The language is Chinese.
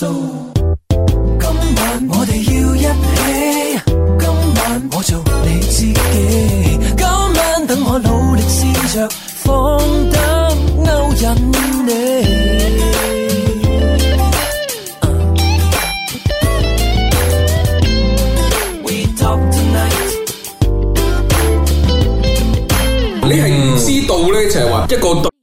今晚我哋要一起今晚我做你自己今晚等我努力试着放胆勾引你。你系知道咧就系话一个